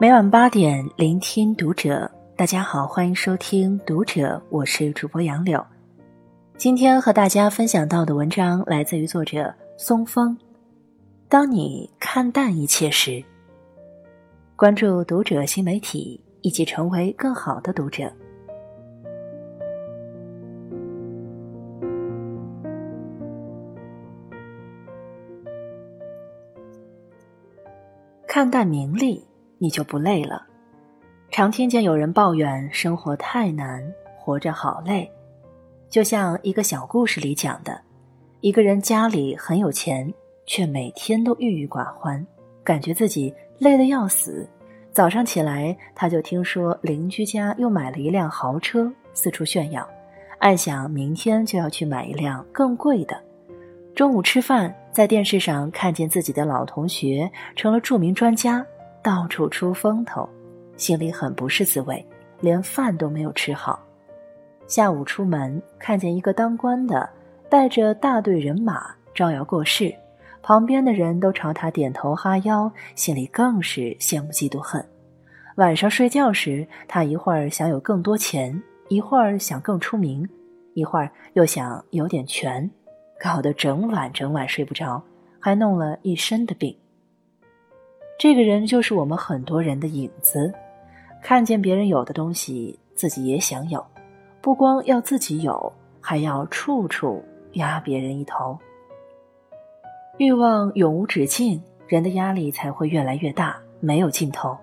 每晚八点，聆听读者。大家好，欢迎收听《读者》，我是主播杨柳。今天和大家分享到的文章来自于作者松风。当你看淡一切时，关注《读者》新媒体，一起成为更好的读者。看淡名利，你就不累了。常听见有人抱怨生活太难，活着好累。就像一个小故事里讲的，一个人家里很有钱，却每天都郁郁寡欢，感觉自己累得要死。早上起来，他就听说邻居家又买了一辆豪车，四处炫耀，暗想明天就要去买一辆更贵的。中午吃饭，在电视上看见自己的老同学成了著名专家，到处出风头，心里很不是滋味，连饭都没有吃好。下午出门，看见一个当官的带着大队人马招摇过市，旁边的人都朝他点头哈腰，心里更是羡慕嫉妒恨。晚上睡觉时，他一会儿想有更多钱，一会儿想更出名，一会儿又想有点权。搞得整晚整晚睡不着，还弄了一身的病。这个人就是我们很多人的影子，看见别人有的东西，自己也想有，不光要自己有，还要处处压别人一头。欲望永无止境，人的压力才会越来越大，没有尽头。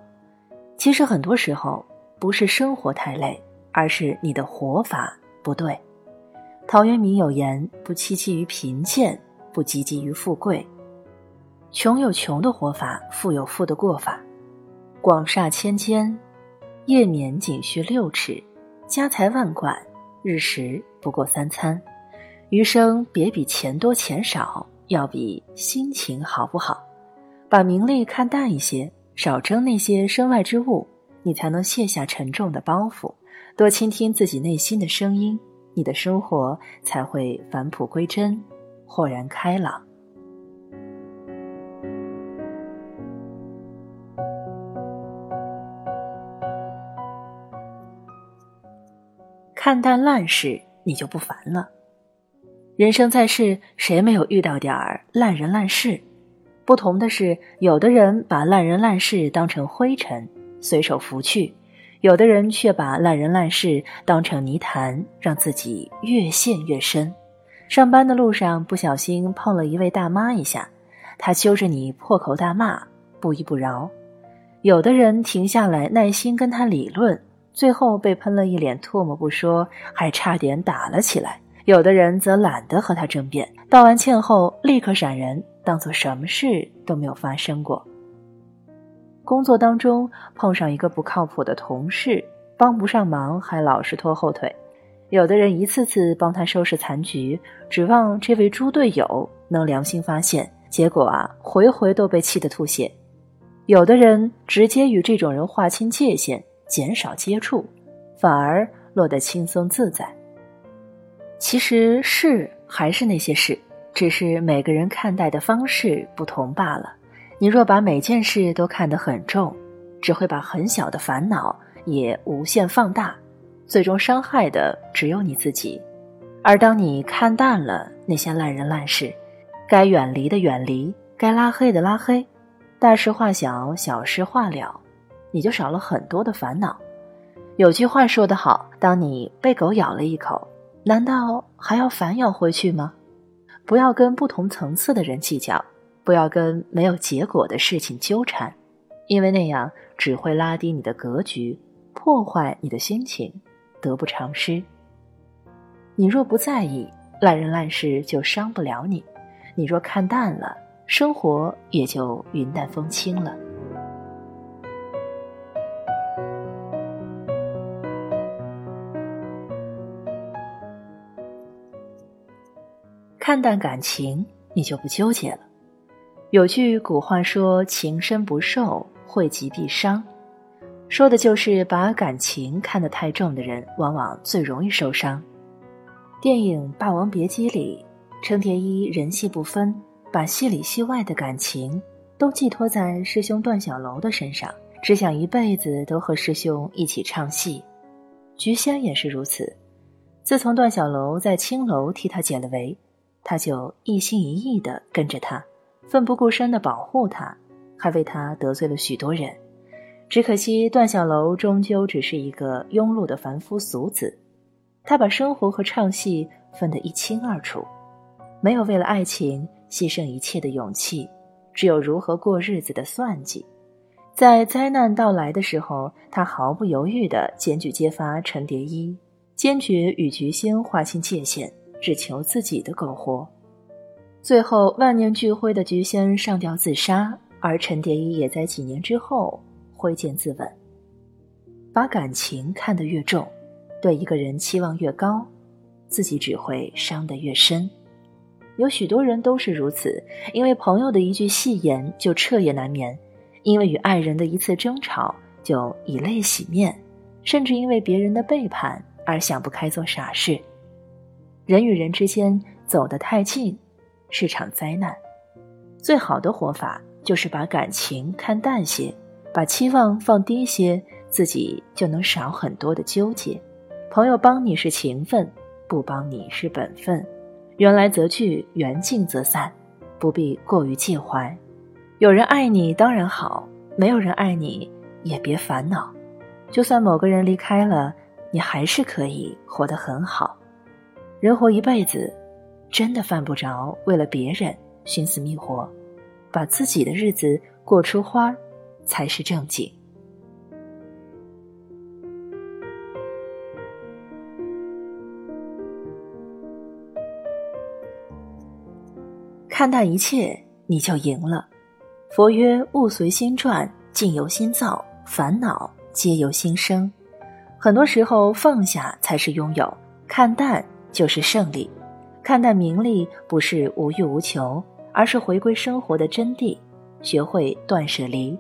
其实很多时候不是生活太累，而是你的活法不对。陶渊明有言：“不戚戚于贫贱，不汲汲于富贵。穷有穷的活法，富有富的过法。广厦千间，夜眠仅需六尺；家财万贯，日食不过三餐。余生别比钱多钱少，要比心情好不好。把名利看淡一些，少争那些身外之物，你才能卸下沉重的包袱，多倾听自己内心的声音。”你的生活才会返璞归真，豁然开朗。看淡烂事，你就不烦了。人生在世，谁没有遇到点儿烂人烂事？不同的是，有的人把烂人烂事当成灰尘，随手拂去。有的人却把烂人烂事当成泥潭，让自己越陷越深。上班的路上不小心碰了一位大妈一下，她揪着你破口大骂，不依不饶。有的人停下来耐心跟他理论，最后被喷了一脸唾沫不说，还差点打了起来。有的人则懒得和他争辩，道完歉后立刻闪人，当做什么事都没有发生过。工作当中碰上一个不靠谱的同事，帮不上忙还老是拖后腿；有的人一次次帮他收拾残局，指望这位猪队友能良心发现，结果啊，回回都被气得吐血；有的人直接与这种人划清界限，减少接触，反而落得轻松自在。其实事还是那些事，只是每个人看待的方式不同罢了。你若把每件事都看得很重，只会把很小的烦恼也无限放大，最终伤害的只有你自己。而当你看淡了那些烂人烂事，该远离的远离，该拉黑的拉黑，大事化小，小事化了，你就少了很多的烦恼。有句话说得好：当你被狗咬了一口，难道还要反咬回去吗？不要跟不同层次的人计较。不要跟没有结果的事情纠缠，因为那样只会拉低你的格局，破坏你的心情，得不偿失。你若不在意烂人烂事，就伤不了你；你若看淡了，生活也就云淡风轻了。看淡感情，你就不纠结了。有句古话说：“情深不寿，惠及必伤。”说的就是把感情看得太重的人，往往最容易受伤。电影《霸王别姬》里，程蝶衣人戏不分，把戏里戏外的感情都寄托在师兄段小楼的身上，只想一辈子都和师兄一起唱戏。菊仙也是如此。自从段小楼在青楼替他解了围，他就一心一意的跟着他，奋不顾身的保护他，还为他得罪了许多人。只可惜段小楼终究只是一个庸碌的凡夫俗子，他把生活和唱戏分得一清二楚，没有为了爱情牺牲一切的勇气，只有如何过日子的算计。在灾难到来的时候，他毫不犹豫地检举揭发陈蝶衣，坚决与菊仙划清界限，只求自己的苟活。最后万念俱灰的菊仙上吊自杀，而陈蝶衣也在几年之后挥剑自刎。把感情看得越重，对一个人期望越高，自己只会伤得越深。有许多人都是如此，因为朋友的一句戏言就彻夜难眠。因为与爱人的一次争吵就以泪洗面，甚至因为别人的背叛而想不开做傻事。人与人之间走得太近，是场灾难。最好的活法就是把感情看淡些，把期望放低些，自己就能少很多的纠结。朋友帮你是情分，不帮你是本分。缘来则聚，缘尽则散，不必过于介怀。有人爱你当然好，没有人爱你也别烦恼。就算某个人离开了，你还是可以活得很好。人活一辈子，真的犯不着为了别人寻死觅活，把自己的日子过出花儿才是正经。看淡一切，你就赢了。佛曰：“物随心转，境由心造，烦恼皆由心生。很多时候，放下才是拥有，看淡就是胜利。看淡名利不是无欲无求，而是回归生活的真谛，学会断舍离。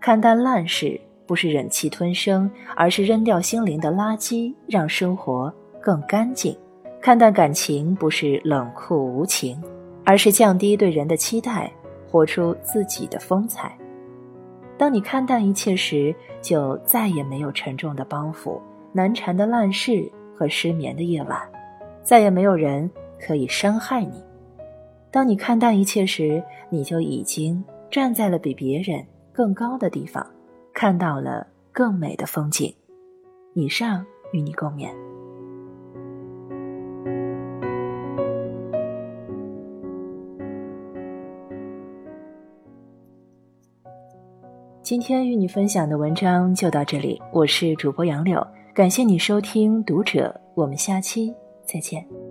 看淡烂事不是忍气吞声，而是扔掉心灵的垃圾，让生活更干净。看淡感情不是冷酷无情，而是降低对人的期待。”活出自己的风采。当你看淡一切时，就再也没有沉重的包袱、难缠的烂事和失眠的夜晚，再也没有人可以伤害你。当你看淡一切时，你就已经站在了比别人更高的地方，看到了更美的风景。以上与你共勉。今天与你分享的文章就到这里，我是主播杨柳，感谢你收听《读者》，我们下期再见。